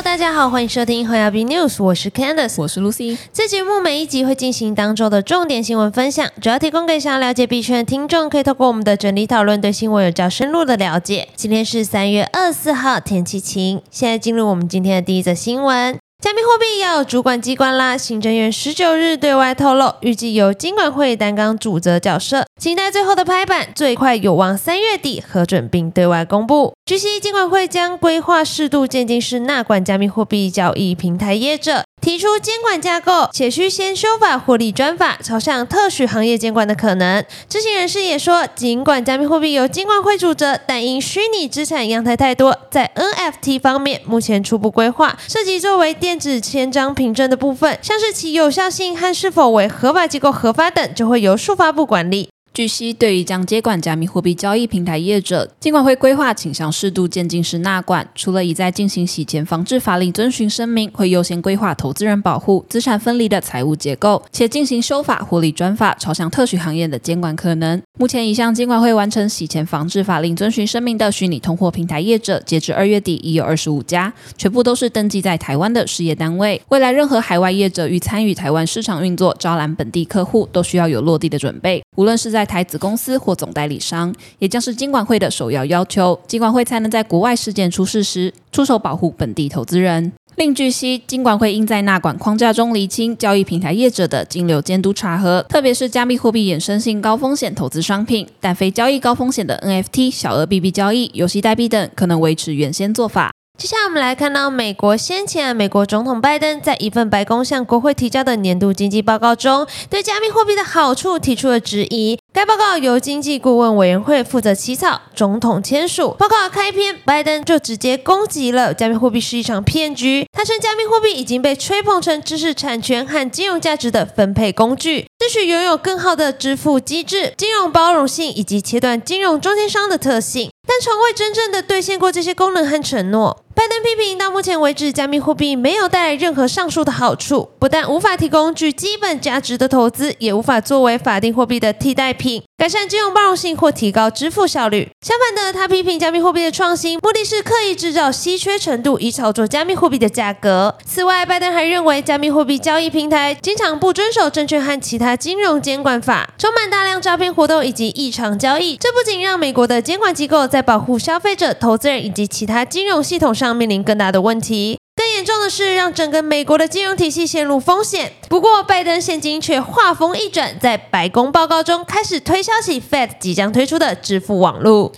Hello，大家好，欢迎收听 HLB News，我是 Candice，我是 Lucy。这节目每一集会进行当周的重点新闻分享，主要提供给想要了解币圈的听众，可以透过我们的整理讨论，对新闻有较深入的了解。今天是三月二十四号，天气晴。现在进入我们今天的第一则新闻。加密货币要有主管机关啦！行政院十九日对外透露，预计由金管会担纲主责角色，期待最后的拍板，最快有望三月底核准并对外公布。据悉，金管会将规划适度渐进式纳管加密货币交易平台业者。提出监管架构，且需先修法获利专法，朝向特许行业监管的可能。知情人士也说，尽管加密货币由监管会主责，但因虚拟资产样态太多，在 NFT 方面，目前初步规划涉及作为电子签章凭证的部分，像是其有效性和是否为合法机构核发等，就会由数发部管理。据悉，对于将接管加密货币交易平台业者，尽管会规划倾向适度渐进式纳管，除了已在进行洗钱防治法令遵循声明，会优先规划投资人保护、资产分离的财务结构，且进行修法、获利专法，朝向特许行业的监管可能。目前已向监管会完成洗钱防治法令遵循声明的虚拟通货平台业者，截至二月底已有二十五家，全部都是登记在台湾的事业单位。未来任何海外业者欲参与台湾市场运作、招揽本地客户，都需要有落地的准备，无论是在在台子公司或总代理商，也将是金管会的首要要求。金管会才能在国外事件出事时出手保护本地投资人。另据悉，金管会应在纳管框架中厘清交易平台业者的金流监督查核，特别是加密货币衍生性高风险投资商品，但非交易高风险的 NFT、小额 BB 交易、游戏代币等，可能维持原先做法。接下来我们来看到美国先前，美国总统拜登在一份白宫向国会提交的年度经济报告中，对加密货币的好处提出了质疑。该报告由经济顾问委员会负责起草，总统签署。报告开篇，拜登就直接攻击了加密货币是一场骗局。他称加密货币已经被吹捧成知识产权和金融价值的分配工具，争取拥有更好的支付机制、金融包容性以及切断金融中间商的特性，但从未真正的兑现过这些功能和承诺。拜登批评，到目前为止，加密货币没有带来任何上述的好处，不但无法提供具基本价值的投资，也无法作为法定货币的替代品。改善金融包容性或提高支付效率。相反的，他批评加密货币的创新目的是刻意制造稀缺程度，以炒作加密货币的价格。此外，拜登还认为加密货币交易平台经常不遵守证券和其他金融监管法，充满大量诈骗活动以及异常交易。这不仅让美国的监管机构在保护消费者、投资人以及其他金融系统上面临更大的问题。更严重的是，让整个美国的金融体系陷入风险。不过，拜登现今却话锋一转，在白宫报告中开始推销起 Fed 即将推出的支付网络。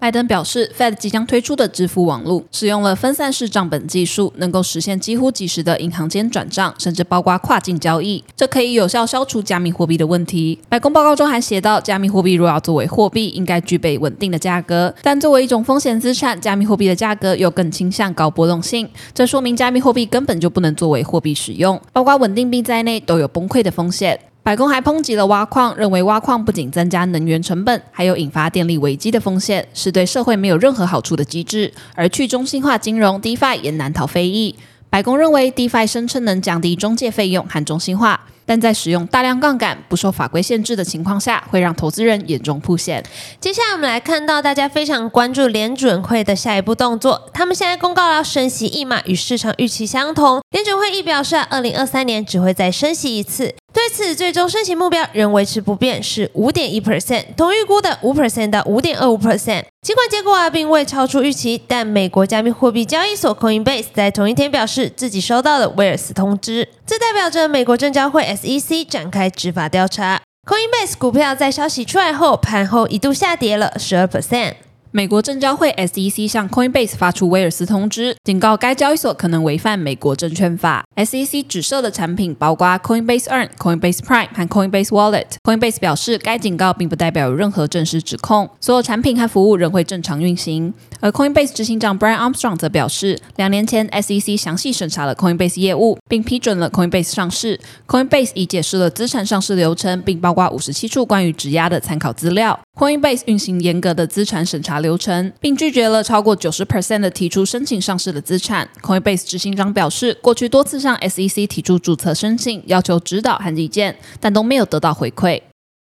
拜登表示，Fed 即将推出的支付网络使用了分散式账本技术，能够实现几乎即时的银行间转账，甚至包括跨境交易。这可以有效消除加密货币的问题。白宫报告中还写到，加密货币若要作为货币，应该具备稳定的价格，但作为一种风险资产，加密货币的价格又更倾向高波动性。这说明加密货币根本就不能作为货币使用，包括稳定币在内都有崩溃的风险。白宫还抨击了挖矿，认为挖矿不仅增加能源成本，还有引发电力危机的风险，是对社会没有任何好处的机制。而去中心化金融 DeFi 也难逃非议。白宫认为 DeFi 声称能降低中介费用和中心化。但在使用大量杠杆、不受法规限制的情况下，会让投资人严重铺险。接下来我们来看到大家非常关注联准会的下一步动作。他们现在公告了升息一码，与市场预期相同。联准会亦表示，二零二三年只会再升息一次。对此，最终申请目标仍维持不变，是五点一 percent，同预估的五 percent 到五点二五 percent。尽管结果啊并未超出预期，但美国加密货币交易所 Coinbase 在同一天表示自己收到了威尔斯通知，这代表着美国证交会。SEC 展开执法调查。Coinbase 股票在消息出来后，盘后一度下跌了十二 percent。美国证交会 SEC 向 Coinbase 发出威尔斯通知，警告该交易所可能违反美国证券法。SEC 指涉的产品包括 Coinbase Earn、Coinbase Prime 和 Coinbase Wallet。Coinbase 表示，该警告并不代表有任何正式指控，所有产品和服务仍会正常运行。而 Coinbase 执行长 Brian Armstrong 则表示，两年前 SEC 详细审查了 Coinbase 业务，并批准了 Coinbase 上市。Coinbase 已解释了资产上市流程，并包括五十七处关于质押的参考资料。Coinbase 运行严格的资产审查流程，并拒绝了超过九十 percent 的提出申请上市的资产。Coinbase 执行长表示，过去多次向 SEC 提出注册申请，要求指导和意见，但都没有得到回馈。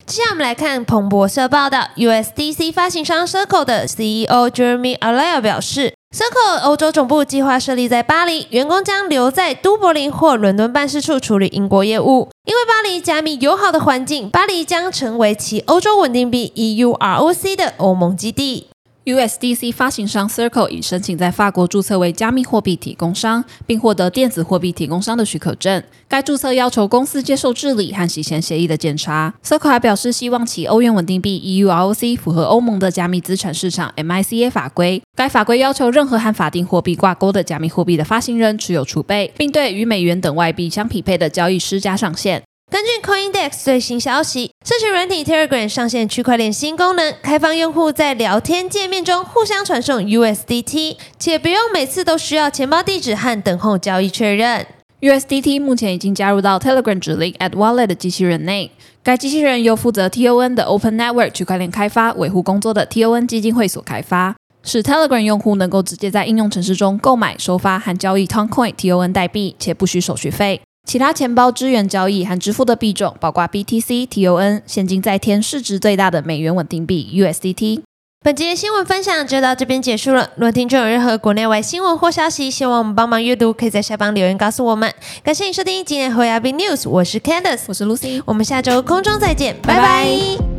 接下来我们来看彭博社报道，USDC 发行商 Circle 的 CEO Jeremy Allaire 表示。Circle 欧洲总部计划设立在巴黎，员工将留在都柏林或伦敦办事处处理英国业务。因为巴黎加密友好的环境，巴黎将成为其欧洲稳定币 EUROC 的欧盟基地。USDC 发行商 Circle 已申请在法国注册为加密货币提供商，并获得电子货币提供商的许可证。该注册要求公司接受治理和洗钱协议的检查。Circle 还表示，希望其欧元稳定币 EURC 符合欧盟的加密资产市场 MICA 法规。该法规要求任何和法定货币挂钩的加密货币的发行人持有储备，并对与美元等外币相匹配的交易施加上限。根据 CoinDex 最新消息，社群软体 Telegram 上线区块链新功能，开放用户在聊天界面中互相传送 USDT，且不用每次都需要钱包地址和等候交易确认。USDT 目前已经加入到 Telegram 指令 at wallet 的机器人内，该机器人由负责 TON 的 Open Network 区块链开发维护工作的 TON 基金会所开发，使 Telegram 用户能够直接在应用程式中购买、收发和交易 Toncoin TON 代币，且不需手续费。其他钱包支援交易和支付的币种包括 BTC、TON、现金在天、市值最大的美元稳定币 USDT。本节新闻分享就到这边结束了。如果听众有任何国内外新闻或消息，希望我们帮忙阅读，可以在下方留言告诉我们。感谢你收听今天的 h o y a b News，我是 Candice，我是 Lucy，我们下周空中再见，拜拜